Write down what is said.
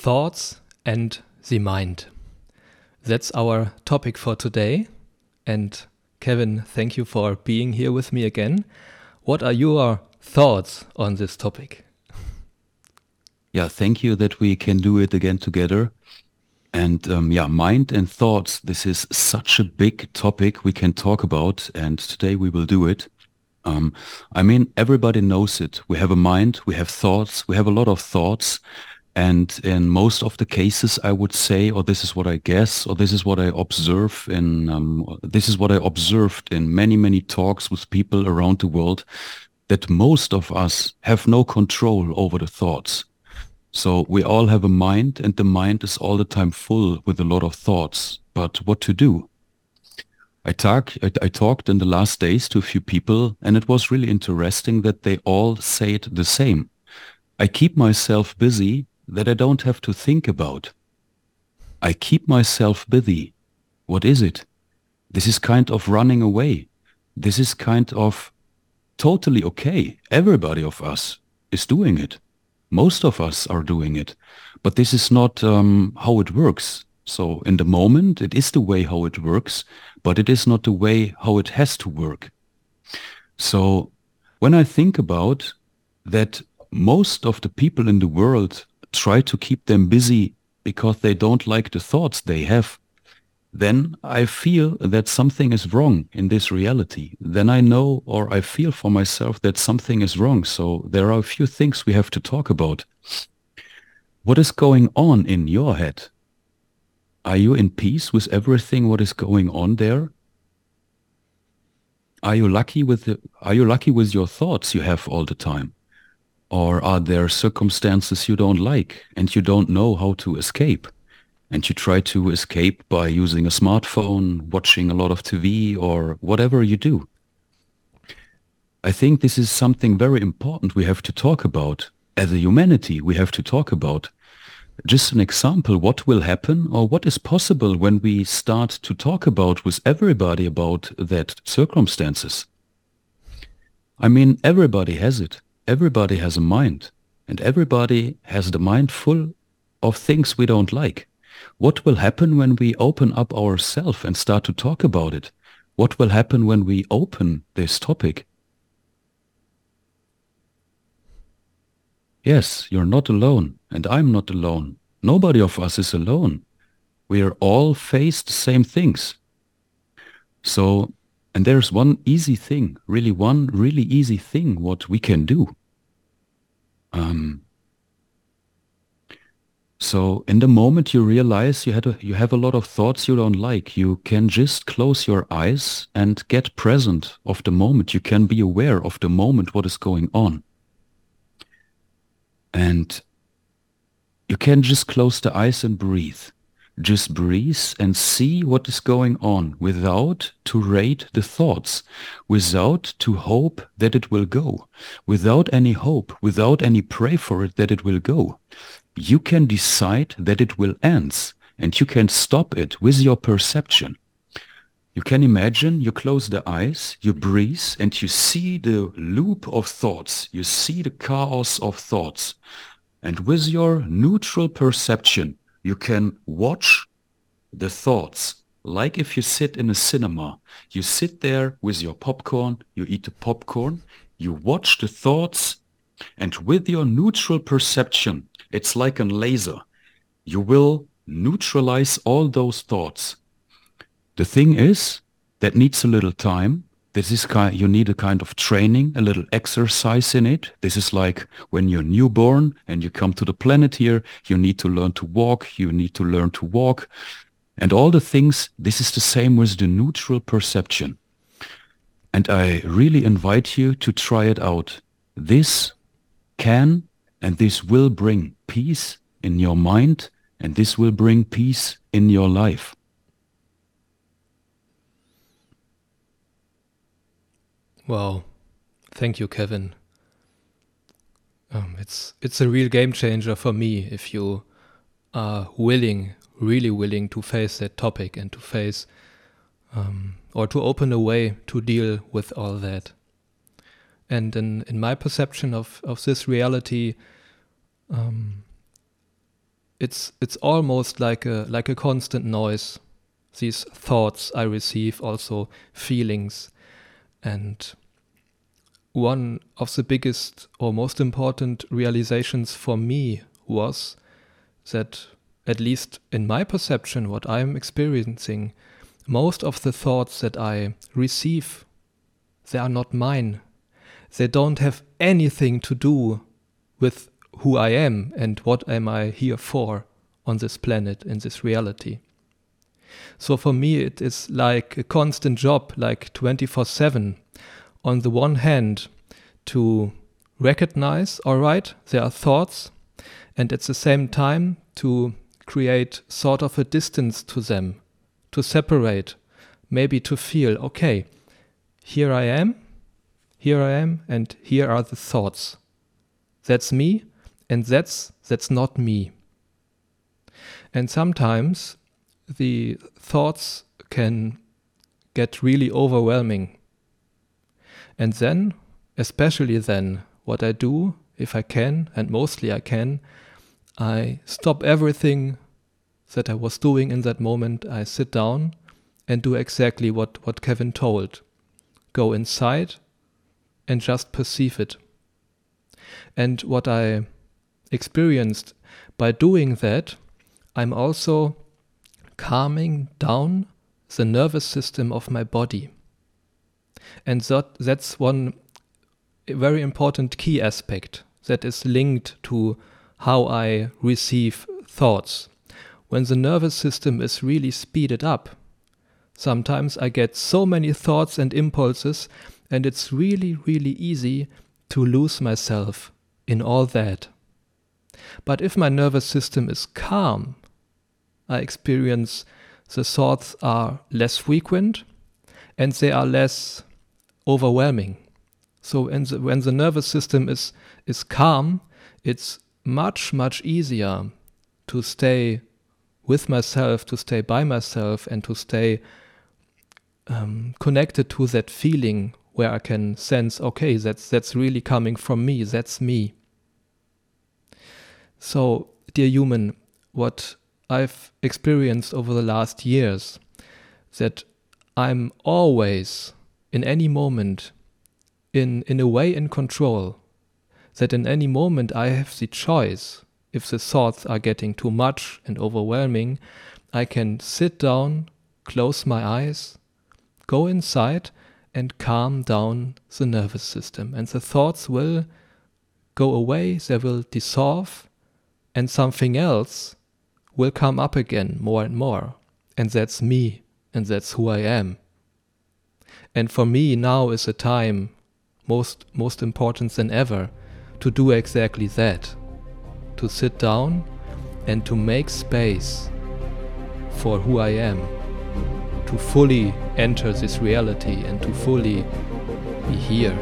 Thoughts and the mind. That's our topic for today. And Kevin, thank you for being here with me again. What are your thoughts on this topic? Yeah, thank you that we can do it again together. And um, yeah, mind and thoughts, this is such a big topic we can talk about, and today we will do it. Um, I mean, everybody knows it. We have a mind, we have thoughts, we have a lot of thoughts. And in most of the cases, I would say, or this is what I guess, or this is what I observe in, um, this is what I observed in many, many talks with people around the world, that most of us have no control over the thoughts. So we all have a mind and the mind is all the time full with a lot of thoughts. But what to do? I, talk, I, I, talked in the last days to a few people and it was really interesting that they all say it the same. I keep myself busy that I don't have to think about. I keep myself busy. What is it? This is kind of running away. This is kind of totally okay. Everybody of us is doing it. Most of us are doing it. But this is not um, how it works. So in the moment, it is the way how it works, but it is not the way how it has to work. So when I think about that most of the people in the world try to keep them busy because they don't like the thoughts they have, then I feel that something is wrong in this reality. Then I know or I feel for myself that something is wrong. So there are a few things we have to talk about. What is going on in your head? Are you in peace with everything what is going on there? Are you lucky with the, are you lucky with your thoughts you have all the time? Or are there circumstances you don't like and you don't know how to escape? And you try to escape by using a smartphone, watching a lot of TV or whatever you do. I think this is something very important we have to talk about. As a humanity, we have to talk about just an example, what will happen or what is possible when we start to talk about with everybody about that circumstances? I mean, everybody has it. Everybody has a mind and everybody has the mind full of things we don't like. What will happen when we open up ourselves and start to talk about it? What will happen when we open this topic? Yes, you're not alone, and I'm not alone. Nobody of us is alone. We are all faced the same things. So, and there's one easy thing, really one really easy thing what we can do. Um, so in the moment you realize you had a, you have a lot of thoughts you don't like, you can just close your eyes and get present of the moment. You can be aware of the moment what is going on. And you can just close the eyes and breathe. Just breathe and see what is going on without to rate the thoughts, without to hope that it will go, without any hope, without any pray for it that it will go. You can decide that it will end and you can stop it with your perception. You can imagine you close the eyes, you breathe, and you see the loop of thoughts. You see the chaos of thoughts. And with your neutral perception, you can watch the thoughts. Like if you sit in a cinema, you sit there with your popcorn, you eat the popcorn, you watch the thoughts, and with your neutral perception, it's like a laser. You will neutralize all those thoughts. The thing is, that needs a little time. This is kind, you need a kind of training, a little exercise in it. This is like when you're newborn and you come to the planet here, you need to learn to walk, you need to learn to walk. And all the things, this is the same with the neutral perception. And I really invite you to try it out. This can and this will bring peace in your mind and this will bring peace in your life. Wow, thank you, Kevin. Um, it's it's a real game changer for me if you are willing, really willing to face that topic and to face um, or to open a way to deal with all that. And in in my perception of of this reality, um, it's it's almost like a like a constant noise. These thoughts I receive, also feelings, and one of the biggest or most important realizations for me was that, at least in my perception, what I'm experiencing, most of the thoughts that I receive, they are not mine. They don't have anything to do with who I am and what am I here for on this planet, in this reality. So for me, it is like a constant job, like 24 7 on the one hand, to recognize, all right, there are thoughts, and at the same time, to create sort of a distance to them, to separate, maybe to feel, okay, here I am, here I am, and here are the thoughts. That's me, and that's that's not me. And sometimes the thoughts can get really overwhelming and then, especially then, what I do, if I can, and mostly I can, I stop everything that I was doing in that moment. I sit down and do exactly what, what Kevin told go inside and just perceive it. And what I experienced by doing that, I'm also calming down the nervous system of my body. And that, that's one very important key aspect that is linked to how I receive thoughts. When the nervous system is really speeded up, sometimes I get so many thoughts and impulses, and it's really, really easy to lose myself in all that. But if my nervous system is calm, experience the thoughts are less frequent and they are less overwhelming. So the, when the nervous system is is calm, it's much much easier to stay with myself, to stay by myself, and to stay um, connected to that feeling where I can sense, okay, that's that's really coming from me. That's me. So, dear human, what I've experienced over the last years, that I'm always in any moment in in a way in control that in any moment I have the choice. If the thoughts are getting too much and overwhelming I can sit down close my eyes go inside and calm down the nervous system. And the thoughts will go away they will dissolve and something else will come up again more and more and that's me and that's who I am and for me, now is a time most most important than ever to do exactly that. To sit down and to make space for who I am. To fully enter this reality and to fully be here.